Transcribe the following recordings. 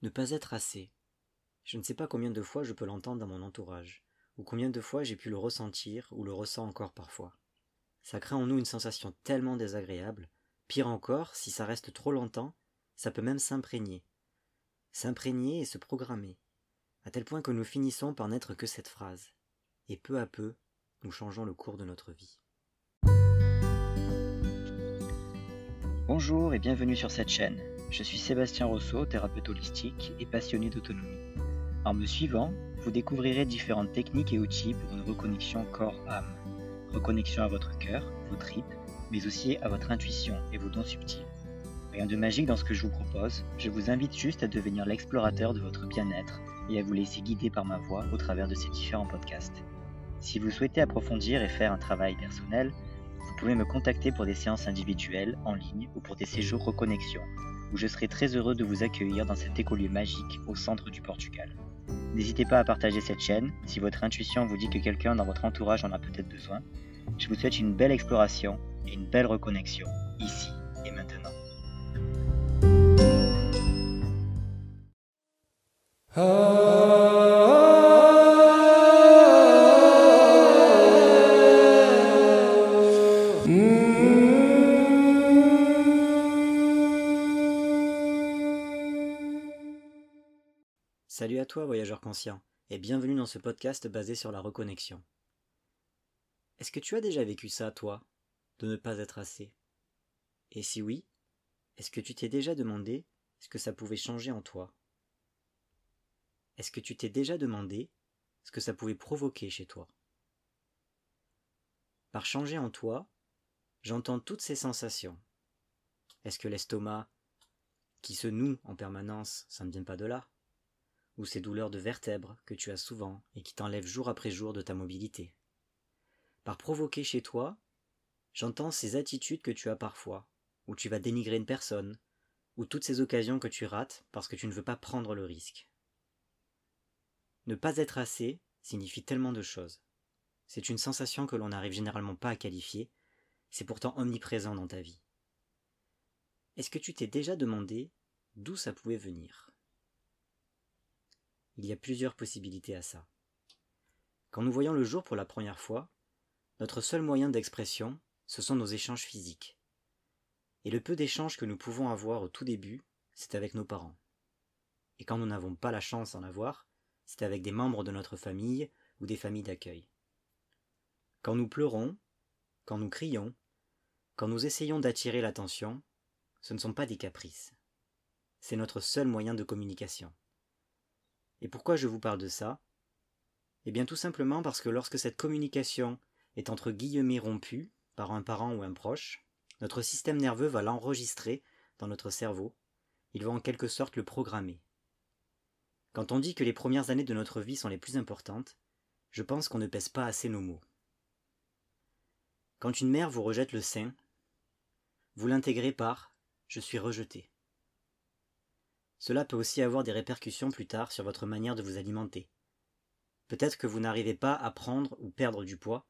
Ne pas être assez. Je ne sais pas combien de fois je peux l'entendre dans mon entourage, ou combien de fois j'ai pu le ressentir ou le ressens encore parfois. Ça crée en nous une sensation tellement désagréable, pire encore, si ça reste trop longtemps, ça peut même s'imprégner. S'imprégner et se programmer, à tel point que nous finissons par n'être que cette phrase. Et peu à peu, nous changeons le cours de notre vie. Bonjour et bienvenue sur cette chaîne. Je suis Sébastien Rousseau, thérapeute holistique et passionné d'autonomie. En me suivant, vous découvrirez différentes techniques et outils pour une reconnexion corps-âme. Reconnexion à votre cœur, vos tripes, mais aussi à votre intuition et vos dons subtils. Rien de magique dans ce que je vous propose, je vous invite juste à devenir l'explorateur de votre bien-être et à vous laisser guider par ma voix au travers de ces différents podcasts. Si vous souhaitez approfondir et faire un travail personnel, vous pouvez me contacter pour des séances individuelles, en ligne ou pour des séjours reconnexion où je serai très heureux de vous accueillir dans cet écolieu magique au centre du Portugal. N'hésitez pas à partager cette chaîne si votre intuition vous dit que quelqu'un dans votre entourage en a peut-être besoin. Je vous souhaite une belle exploration et une belle reconnexion, ici et maintenant. Salut toi, voyageur conscient, et bienvenue dans ce podcast basé sur la reconnexion. Est-ce que tu as déjà vécu ça, toi, de ne pas être assez? Et si oui, est-ce que tu t'es déjà demandé ce que ça pouvait changer en toi? Est-ce que tu t'es déjà demandé ce que ça pouvait provoquer chez toi? Par changer en toi, j'entends toutes ces sensations. Est-ce que l'estomac, qui se noue en permanence, ça ne vient pas de là? Ou ces douleurs de vertèbres que tu as souvent et qui t'enlèvent jour après jour de ta mobilité. Par provoquer chez toi, j'entends ces attitudes que tu as parfois, où tu vas dénigrer une personne, ou toutes ces occasions que tu rates parce que tu ne veux pas prendre le risque. Ne pas être assez signifie tellement de choses. C'est une sensation que l'on n'arrive généralement pas à qualifier, c'est pourtant omniprésent dans ta vie. Est-ce que tu t'es déjà demandé d'où ça pouvait venir? Il y a plusieurs possibilités à ça. Quand nous voyons le jour pour la première fois, notre seul moyen d'expression, ce sont nos échanges physiques. Et le peu d'échanges que nous pouvons avoir au tout début, c'est avec nos parents. Et quand nous n'avons pas la chance d'en avoir, c'est avec des membres de notre famille ou des familles d'accueil. Quand nous pleurons, quand nous crions, quand nous essayons d'attirer l'attention, ce ne sont pas des caprices. C'est notre seul moyen de communication. Et pourquoi je vous parle de ça? Eh bien tout simplement parce que lorsque cette communication est entre guillemets rompue par un parent ou un proche, notre système nerveux va l'enregistrer dans notre cerveau, il va en quelque sorte le programmer. Quand on dit que les premières années de notre vie sont les plus importantes, je pense qu'on ne pèse pas assez nos mots. Quand une mère vous rejette le sein, vous l'intégrez par je suis rejeté. Cela peut aussi avoir des répercussions plus tard sur votre manière de vous alimenter. Peut-être que vous n'arrivez pas à prendre ou perdre du poids,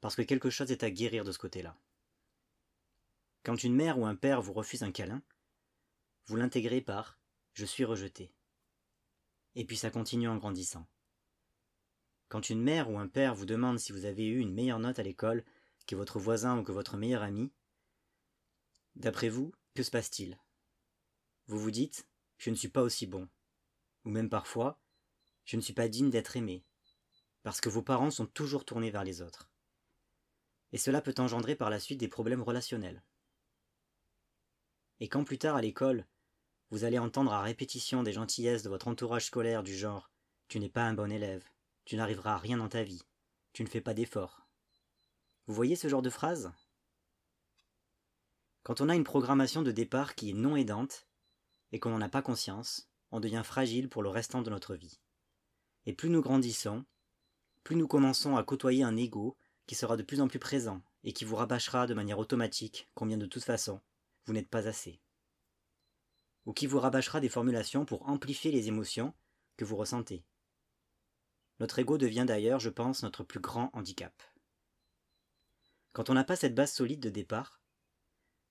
parce que quelque chose est à guérir de ce côté-là. Quand une mère ou un père vous refuse un câlin, vous l'intégrez par je suis rejeté. Et puis ça continue en grandissant. Quand une mère ou un père vous demande si vous avez eu une meilleure note à l'école que votre voisin ou que votre meilleur ami, d'après vous, que se passe-t-il? Vous vous dites je ne suis pas aussi bon. Ou même parfois, je ne suis pas digne d'être aimé, parce que vos parents sont toujours tournés vers les autres. Et cela peut engendrer par la suite des problèmes relationnels. Et quand plus tard à l'école, vous allez entendre à répétition des gentillesses de votre entourage scolaire du genre Tu n'es pas un bon élève, tu n'arriveras à rien dans ta vie, tu ne fais pas d'efforts. Vous voyez ce genre de phrase? Quand on a une programmation de départ qui est non aidante, et qu'on n'en a pas conscience, on devient fragile pour le restant de notre vie. Et plus nous grandissons, plus nous commençons à côtoyer un ego qui sera de plus en plus présent et qui vous rabâchera de manière automatique combien de toute façon vous n'êtes pas assez. Ou qui vous rabâchera des formulations pour amplifier les émotions que vous ressentez. Notre ego devient d'ailleurs, je pense, notre plus grand handicap. Quand on n'a pas cette base solide de départ,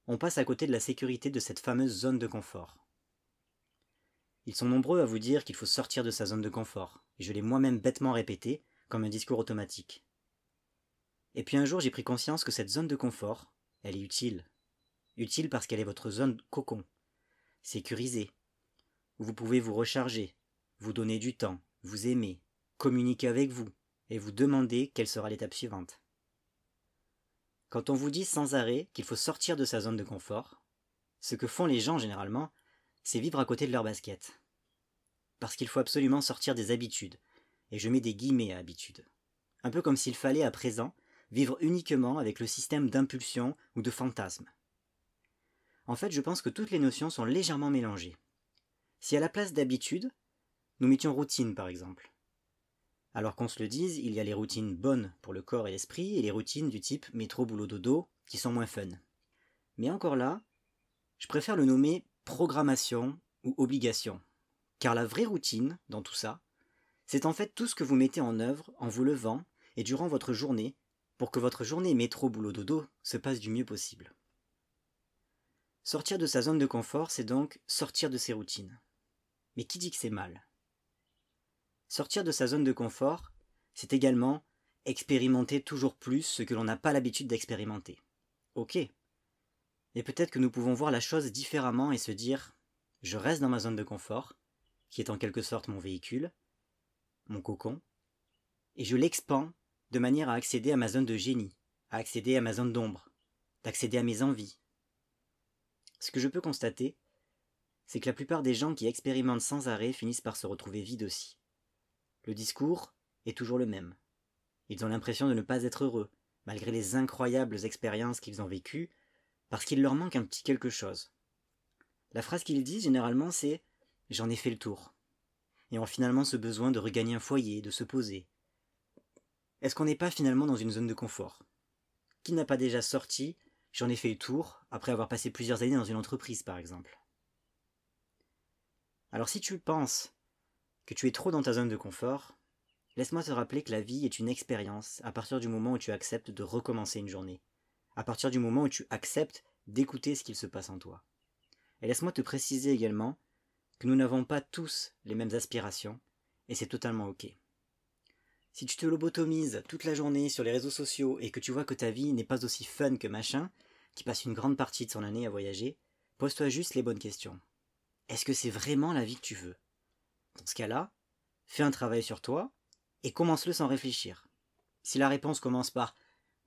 on passe à côté de la sécurité de cette fameuse zone de confort. Ils sont nombreux à vous dire qu'il faut sortir de sa zone de confort, et je l'ai moi-même bêtement répété, comme un discours automatique. Et puis un jour j'ai pris conscience que cette zone de confort, elle est utile. Utile parce qu'elle est votre zone cocon, sécurisée, où vous pouvez vous recharger, vous donner du temps, vous aimer, communiquer avec vous, et vous demander quelle sera l'étape suivante. Quand on vous dit sans arrêt qu'il faut sortir de sa zone de confort, ce que font les gens généralement, c'est vivre à côté de leur basket. Parce qu'il faut absolument sortir des habitudes, et je mets des guillemets à habitude. Un peu comme s'il fallait à présent vivre uniquement avec le système d'impulsion ou de fantasme. En fait, je pense que toutes les notions sont légèrement mélangées. Si à la place d'habitude, nous mettions routine par exemple. Alors qu'on se le dise, il y a les routines bonnes pour le corps et l'esprit et les routines du type métro boulot dodo qui sont moins fun. Mais encore là, je préfère le nommer programmation ou obligation. Car la vraie routine dans tout ça, c'est en fait tout ce que vous mettez en œuvre en vous levant et durant votre journée pour que votre journée métro boulot dodo se passe du mieux possible. Sortir de sa zone de confort, c'est donc sortir de ses routines. Mais qui dit que c'est mal? Sortir de sa zone de confort, c'est également expérimenter toujours plus ce que l'on n'a pas l'habitude d'expérimenter. Ok. Et peut-être que nous pouvons voir la chose différemment et se dire je reste dans ma zone de confort, qui est en quelque sorte mon véhicule, mon cocon, et je l'expand de manière à accéder à ma zone de génie, à accéder à ma zone d'ombre, d'accéder à mes envies. Ce que je peux constater, c'est que la plupart des gens qui expérimentent sans arrêt finissent par se retrouver vides aussi. Le discours est toujours le même. Ils ont l'impression de ne pas être heureux, malgré les incroyables expériences qu'ils ont vécues, parce qu'il leur manque un petit quelque chose. La phrase qu'ils disent généralement c'est J'en ai fait le tour. Et ont finalement ce besoin de regagner un foyer, de se poser. Est-ce qu'on n'est pas finalement dans une zone de confort? Qui n'a pas déjà sorti J'en ai fait le tour, après avoir passé plusieurs années dans une entreprise par exemple? Alors si tu penses que tu es trop dans ta zone de confort, laisse-moi te rappeler que la vie est une expérience à partir du moment où tu acceptes de recommencer une journée, à partir du moment où tu acceptes d'écouter ce qu'il se passe en toi. Et laisse-moi te préciser également que nous n'avons pas tous les mêmes aspirations, et c'est totalement ok. Si tu te lobotomises toute la journée sur les réseaux sociaux et que tu vois que ta vie n'est pas aussi fun que machin, qui passe une grande partie de son année à voyager, pose-toi juste les bonnes questions. Est-ce que c'est vraiment la vie que tu veux? Dans ce cas-là, fais un travail sur toi et commence-le sans réfléchir. Si la réponse commence par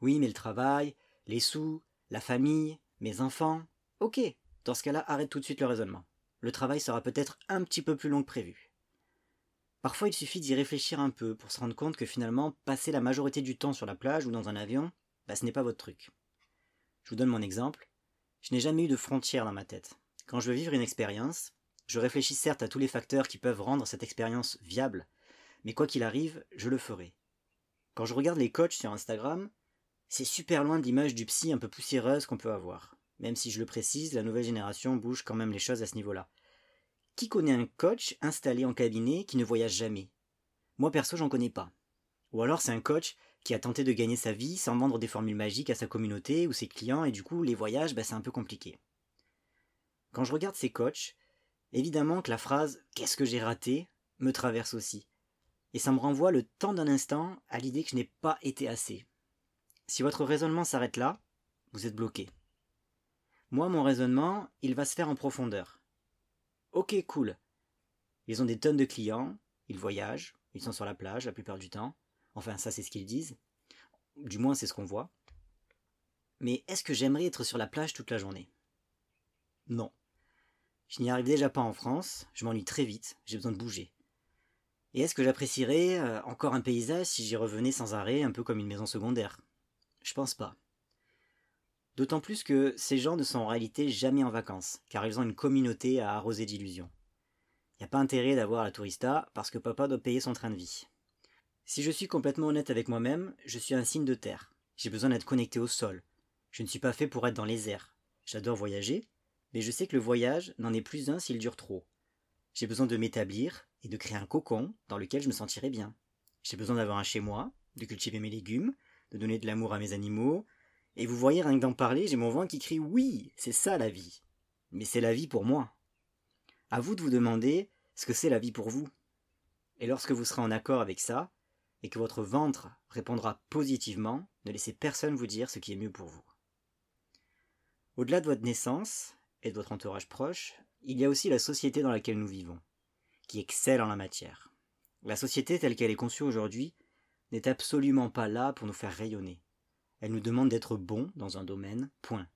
oui, mais le travail, les sous, la famille, mes enfants, ok, dans ce cas-là, arrête tout de suite le raisonnement. Le travail sera peut-être un petit peu plus long que prévu. Parfois, il suffit d'y réfléchir un peu pour se rendre compte que finalement, passer la majorité du temps sur la plage ou dans un avion, bah, ce n'est pas votre truc. Je vous donne mon exemple. Je n'ai jamais eu de frontières dans ma tête. Quand je veux vivre une expérience, je réfléchis certes à tous les facteurs qui peuvent rendre cette expérience viable, mais quoi qu'il arrive, je le ferai. Quand je regarde les coachs sur Instagram, c'est super loin de l'image du psy un peu poussiéreuse qu'on peut avoir. Même si je le précise, la nouvelle génération bouge quand même les choses à ce niveau-là. Qui connaît un coach installé en cabinet qui ne voyage jamais? Moi perso, j'en connais pas. Ou alors c'est un coach qui a tenté de gagner sa vie sans vendre des formules magiques à sa communauté ou ses clients et du coup les voyages, bah, c'est un peu compliqué. Quand je regarde ces coachs, évidemment que la phrase Qu'est-ce que j'ai raté? me traverse aussi. Et ça me renvoie le temps d'un instant à l'idée que je n'ai pas été assez. Si votre raisonnement s'arrête là, vous êtes bloqué. Moi, mon raisonnement, il va se faire en profondeur. Ok, cool. Ils ont des tonnes de clients, ils voyagent, ils sont sur la plage la plupart du temps. Enfin, ça, c'est ce qu'ils disent. Du moins, c'est ce qu'on voit. Mais est-ce que j'aimerais être sur la plage toute la journée? Non. Je n'y arrive déjà pas en France, je m'ennuie très vite, j'ai besoin de bouger. Et est-ce que j'apprécierais euh, encore un paysage si j'y revenais sans arrêt, un peu comme une maison secondaire? Je pense pas. D'autant plus que ces gens ne sont en réalité jamais en vacances, car ils ont une communauté à arroser d'illusions. Il n'y a pas intérêt d'avoir la tourista parce que papa doit payer son train de vie. Si je suis complètement honnête avec moi-même, je suis un signe de terre. J'ai besoin d'être connecté au sol. Je ne suis pas fait pour être dans les airs. J'adore voyager, mais je sais que le voyage n'en est plus un s'il dure trop. J'ai besoin de m'établir et de créer un cocon dans lequel je me sentirai bien. J'ai besoin d'avoir un chez moi, de cultiver mes légumes, de donner de l'amour à mes animaux, et vous voyez, rien que d'en parler, j'ai mon ventre qui crie oui, c'est ça la vie. Mais c'est la vie pour moi. À vous de vous demander ce que c'est la vie pour vous. Et lorsque vous serez en accord avec ça, et que votre ventre répondra positivement, ne laissez personne vous dire ce qui est mieux pour vous. Au-delà de votre naissance et de votre entourage proche, il y a aussi la société dans laquelle nous vivons, qui excelle en la matière. La société telle qu'elle est conçue aujourd'hui n'est absolument pas là pour nous faire rayonner. Elle nous demande d'être bons dans un domaine, point.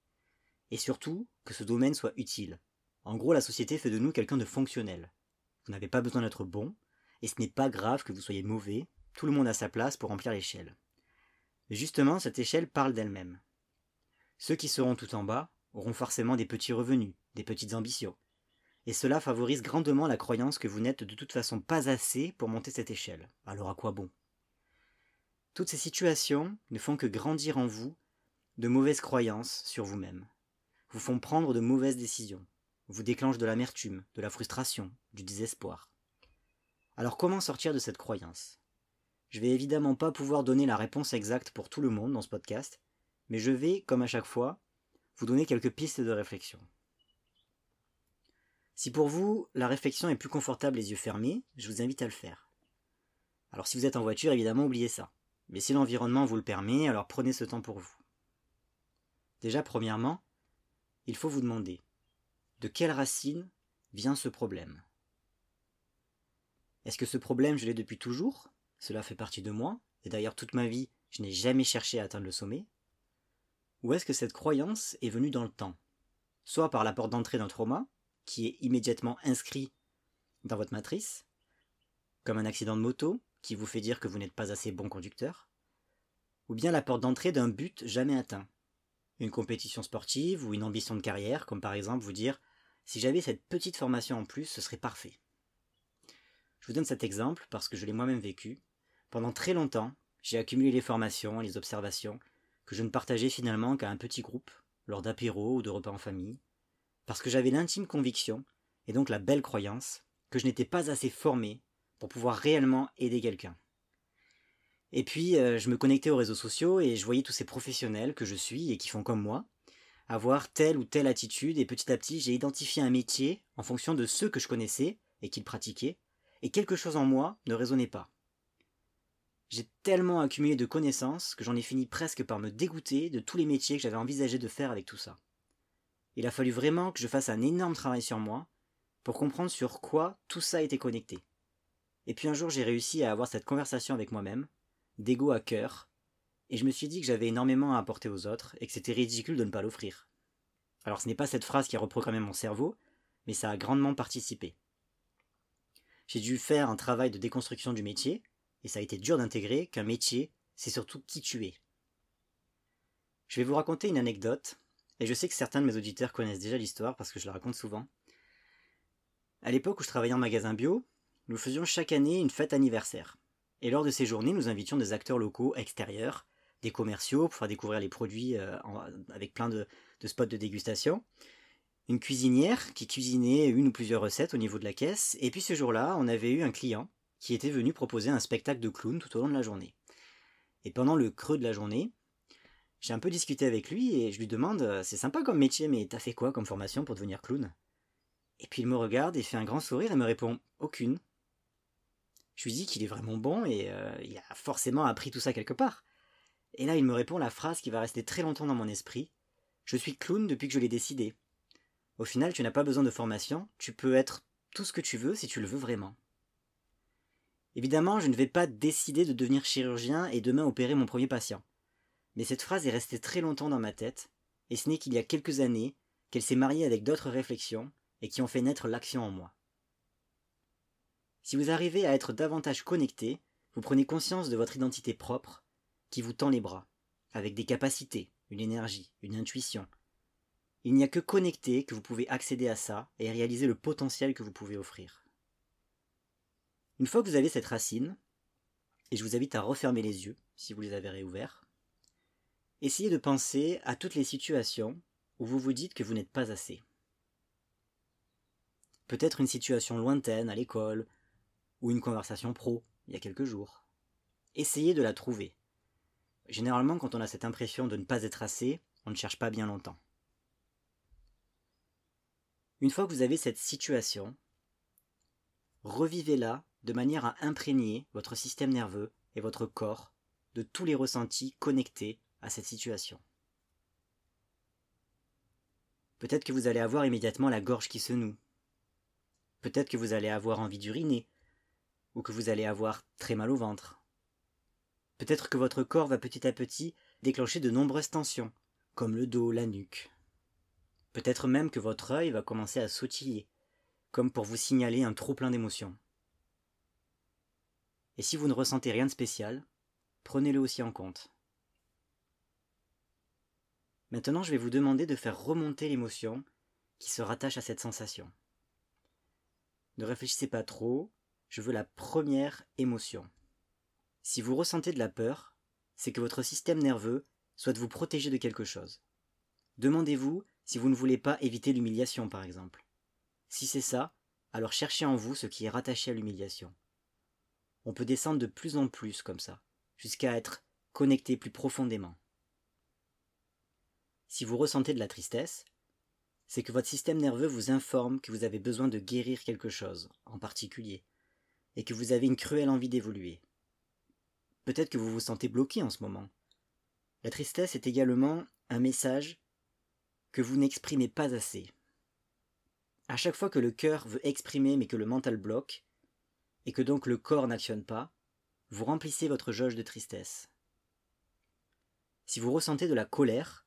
Et surtout, que ce domaine soit utile. En gros, la société fait de nous quelqu'un de fonctionnel. Vous n'avez pas besoin d'être bon, et ce n'est pas grave que vous soyez mauvais, tout le monde a sa place pour remplir l'échelle. Justement, cette échelle parle d'elle-même. Ceux qui seront tout en bas auront forcément des petits revenus, des petites ambitions. Et cela favorise grandement la croyance que vous n'êtes de toute façon pas assez pour monter cette échelle. Alors à quoi bon? Toutes ces situations ne font que grandir en vous de mauvaises croyances sur vous-même, vous font prendre de mauvaises décisions, vous déclenchent de l'amertume, de la frustration, du désespoir. Alors comment sortir de cette croyance? Je vais évidemment pas pouvoir donner la réponse exacte pour tout le monde dans ce podcast, mais je vais, comme à chaque fois, vous donner quelques pistes de réflexion. Si pour vous, la réflexion est plus confortable les yeux fermés, je vous invite à le faire. Alors si vous êtes en voiture, évidemment, oubliez ça. Mais si l'environnement vous le permet, alors prenez ce temps pour vous. Déjà, premièrement, il faut vous demander de quelle racine vient ce problème? Est-ce que ce problème, je l'ai depuis toujours? Cela fait partie de moi, et d'ailleurs toute ma vie, je n'ai jamais cherché à atteindre le sommet. Ou est-ce que cette croyance est venue dans le temps? Soit par la porte d'entrée d'un trauma, qui est immédiatement inscrit dans votre matrice, comme un accident de moto qui vous fait dire que vous n'êtes pas assez bon conducteur, ou bien la porte d'entrée d'un but jamais atteint, une compétition sportive ou une ambition de carrière, comme par exemple vous dire si j'avais cette petite formation en plus, ce serait parfait. Je vous donne cet exemple parce que je l'ai moi-même vécu. Pendant très longtemps, j'ai accumulé les formations et les observations que je ne partageais finalement qu'à un petit groupe, lors d'apéros ou de repas en famille, parce que j'avais l'intime conviction, et donc la belle croyance, que je n'étais pas assez formé pour pouvoir réellement aider quelqu'un. Et puis, euh, je me connectais aux réseaux sociaux et je voyais tous ces professionnels que je suis et qui font comme moi, avoir telle ou telle attitude, et petit à petit, j'ai identifié un métier en fonction de ceux que je connaissais et qu'ils pratiquaient, et quelque chose en moi ne résonnait pas. J'ai tellement accumulé de connaissances que j'en ai fini presque par me dégoûter de tous les métiers que j'avais envisagé de faire avec tout ça. Il a fallu vraiment que je fasse un énorme travail sur moi pour comprendre sur quoi tout ça était connecté. Et puis un jour j'ai réussi à avoir cette conversation avec moi-même, d'ego à cœur, et je me suis dit que j'avais énormément à apporter aux autres et que c'était ridicule de ne pas l'offrir. Alors ce n'est pas cette phrase qui a reprogrammé mon cerveau, mais ça a grandement participé. J'ai dû faire un travail de déconstruction du métier, et ça a été dur d'intégrer qu'un métier, c'est surtout qui tu es. Je vais vous raconter une anecdote et je sais que certains de mes auditeurs connaissent déjà l'histoire parce que je la raconte souvent. À l'époque où je travaillais en magasin bio, nous faisions chaque année une fête anniversaire. Et lors de ces journées, nous invitions des acteurs locaux extérieurs, des commerciaux pour faire découvrir les produits euh, avec plein de, de spots de dégustation, une cuisinière qui cuisinait une ou plusieurs recettes au niveau de la caisse, et puis ce jour-là, on avait eu un client qui était venu proposer un spectacle de clown tout au long de la journée. Et pendant le creux de la journée, j'ai un peu discuté avec lui et je lui demande euh, C'est sympa comme métier, mais t'as fait quoi comme formation pour devenir clown? Et puis il me regarde et fait un grand sourire et me répond Aucune. Je lui dis qu'il est vraiment bon et euh, il a forcément appris tout ça quelque part. Et là il me répond la phrase qui va rester très longtemps dans mon esprit Je suis clown depuis que je l'ai décidé. Au final, tu n'as pas besoin de formation, tu peux être tout ce que tu veux si tu le veux vraiment. Évidemment, je ne vais pas décider de devenir chirurgien et demain opérer mon premier patient mais cette phrase est restée très longtemps dans ma tête, et ce n'est qu'il y a quelques années qu'elle s'est mariée avec d'autres réflexions et qui ont fait naître l'action en moi. Si vous arrivez à être davantage connecté, vous prenez conscience de votre identité propre, qui vous tend les bras, avec des capacités, une énergie, une intuition. Il n'y a que connecté que vous pouvez accéder à ça et réaliser le potentiel que vous pouvez offrir. Une fois que vous avez cette racine, et je vous invite à refermer les yeux si vous les avez réouverts, Essayez de penser à toutes les situations où vous vous dites que vous n'êtes pas assez. Peut-être une situation lointaine à l'école, ou une conversation pro, il y a quelques jours. Essayez de la trouver. Généralement, quand on a cette impression de ne pas être assez, on ne cherche pas bien longtemps. Une fois que vous avez cette situation, revivez-la de manière à imprégner votre système nerveux et votre corps de tous les ressentis connectés à cette situation. Peut-être que vous allez avoir immédiatement la gorge qui se noue. Peut-être que vous allez avoir envie d'uriner, ou que vous allez avoir très mal au ventre. Peut-être que votre corps va petit à petit déclencher de nombreuses tensions, comme le dos, la nuque. Peut-être même que votre œil va commencer à sautiller, comme pour vous signaler un trop plein d'émotions. Et si vous ne ressentez rien de spécial, prenez-le aussi en compte. Maintenant, je vais vous demander de faire remonter l'émotion qui se rattache à cette sensation. Ne réfléchissez pas trop, je veux la première émotion. Si vous ressentez de la peur, c'est que votre système nerveux souhaite vous protéger de quelque chose. Demandez-vous si vous ne voulez pas éviter l'humiliation, par exemple. Si c'est ça, alors cherchez en vous ce qui est rattaché à l'humiliation. On peut descendre de plus en plus comme ça, jusqu'à être connecté plus profondément. Si vous ressentez de la tristesse, c'est que votre système nerveux vous informe que vous avez besoin de guérir quelque chose, en particulier, et que vous avez une cruelle envie d'évoluer. Peut-être que vous vous sentez bloqué en ce moment. La tristesse est également un message que vous n'exprimez pas assez. À chaque fois que le cœur veut exprimer mais que le mental bloque, et que donc le corps n'actionne pas, vous remplissez votre jauge de tristesse. Si vous ressentez de la colère,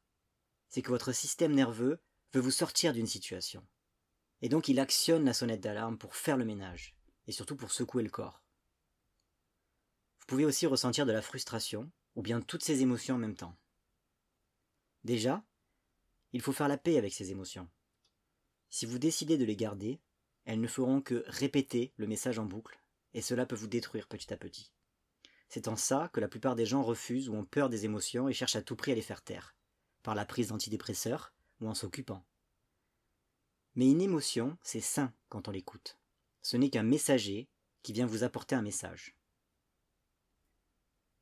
c'est que votre système nerveux veut vous sortir d'une situation. Et donc il actionne la sonnette d'alarme pour faire le ménage, et surtout pour secouer le corps. Vous pouvez aussi ressentir de la frustration, ou bien toutes ces émotions en même temps. Déjà, il faut faire la paix avec ces émotions. Si vous décidez de les garder, elles ne feront que répéter le message en boucle, et cela peut vous détruire petit à petit. C'est en ça que la plupart des gens refusent ou ont peur des émotions et cherchent à tout prix à les faire taire par la prise d'antidépresseurs ou en s'occupant. Mais une émotion, c'est sain quand on l'écoute. Ce n'est qu'un messager qui vient vous apporter un message.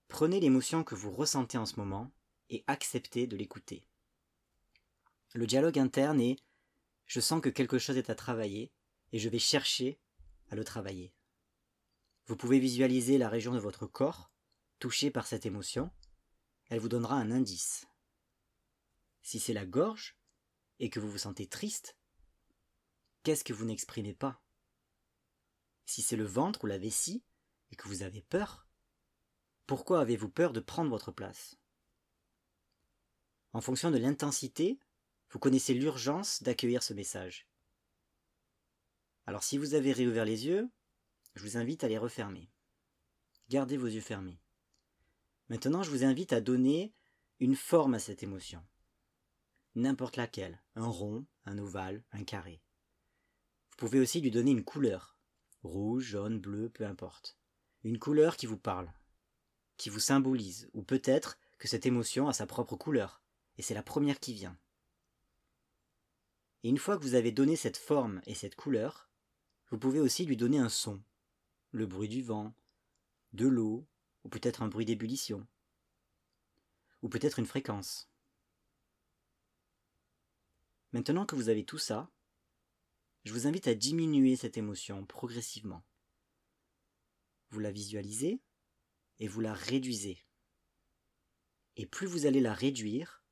Prenez l'émotion que vous ressentez en ce moment et acceptez de l'écouter. Le dialogue interne est je sens que quelque chose est à travailler et je vais chercher à le travailler. Vous pouvez visualiser la région de votre corps touchée par cette émotion. Elle vous donnera un indice. Si c'est la gorge, et que vous vous sentez triste, qu'est-ce que vous n'exprimez pas? Si c'est le ventre ou la vessie, et que vous avez peur, pourquoi avez-vous peur de prendre votre place? En fonction de l'intensité, vous connaissez l'urgence d'accueillir ce message. Alors si vous avez réouvert les yeux, je vous invite à les refermer. Gardez vos yeux fermés. Maintenant, je vous invite à donner une forme à cette émotion n'importe laquelle, un rond, un ovale, un carré. Vous pouvez aussi lui donner une couleur, rouge, jaune, bleu, peu importe. Une couleur qui vous parle, qui vous symbolise, ou peut-être que cette émotion a sa propre couleur, et c'est la première qui vient. Et une fois que vous avez donné cette forme et cette couleur, vous pouvez aussi lui donner un son, le bruit du vent, de l'eau, ou peut-être un bruit d'ébullition, ou peut-être une fréquence. Maintenant que vous avez tout ça, je vous invite à diminuer cette émotion progressivement. Vous la visualisez et vous la réduisez. Et plus vous allez la réduire,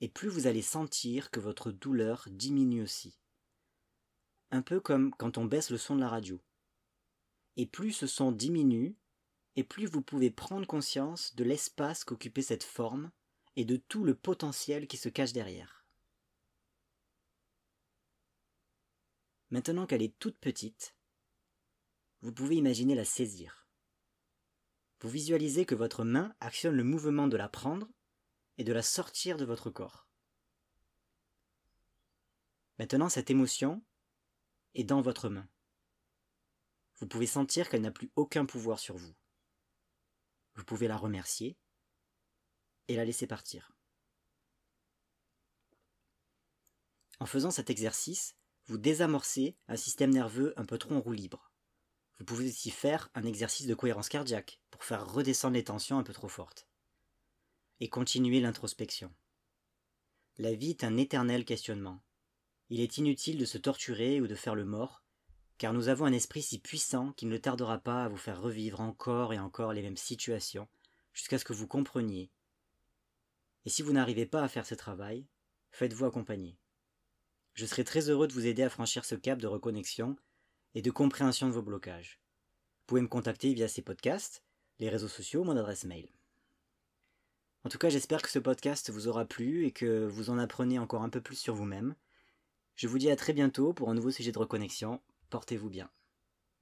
et plus vous allez sentir que votre douleur diminue aussi. Un peu comme quand on baisse le son de la radio. Et plus ce son diminue, et plus vous pouvez prendre conscience de l'espace qu'occupait cette forme et de tout le potentiel qui se cache derrière. Maintenant qu'elle est toute petite, vous pouvez imaginer la saisir. Vous visualisez que votre main actionne le mouvement de la prendre et de la sortir de votre corps. Maintenant, cette émotion est dans votre main. Vous pouvez sentir qu'elle n'a plus aucun pouvoir sur vous. Vous pouvez la remercier et la laisser partir. En faisant cet exercice, vous désamorcez un système nerveux un peu trop en roue libre. Vous pouvez aussi faire un exercice de cohérence cardiaque pour faire redescendre les tensions un peu trop fortes. Et continuer l'introspection. La vie est un éternel questionnement. Il est inutile de se torturer ou de faire le mort, car nous avons un esprit si puissant qu'il ne tardera pas à vous faire revivre encore et encore les mêmes situations, jusqu'à ce que vous compreniez. Et si vous n'arrivez pas à faire ce travail, faites-vous accompagner. Je serai très heureux de vous aider à franchir ce cap de reconnexion et de compréhension de vos blocages. Vous pouvez me contacter via ces podcasts, les réseaux sociaux, mon adresse mail. En tout cas, j'espère que ce podcast vous aura plu et que vous en apprenez encore un peu plus sur vous-même. Je vous dis à très bientôt pour un nouveau sujet de reconnexion. Portez-vous bien.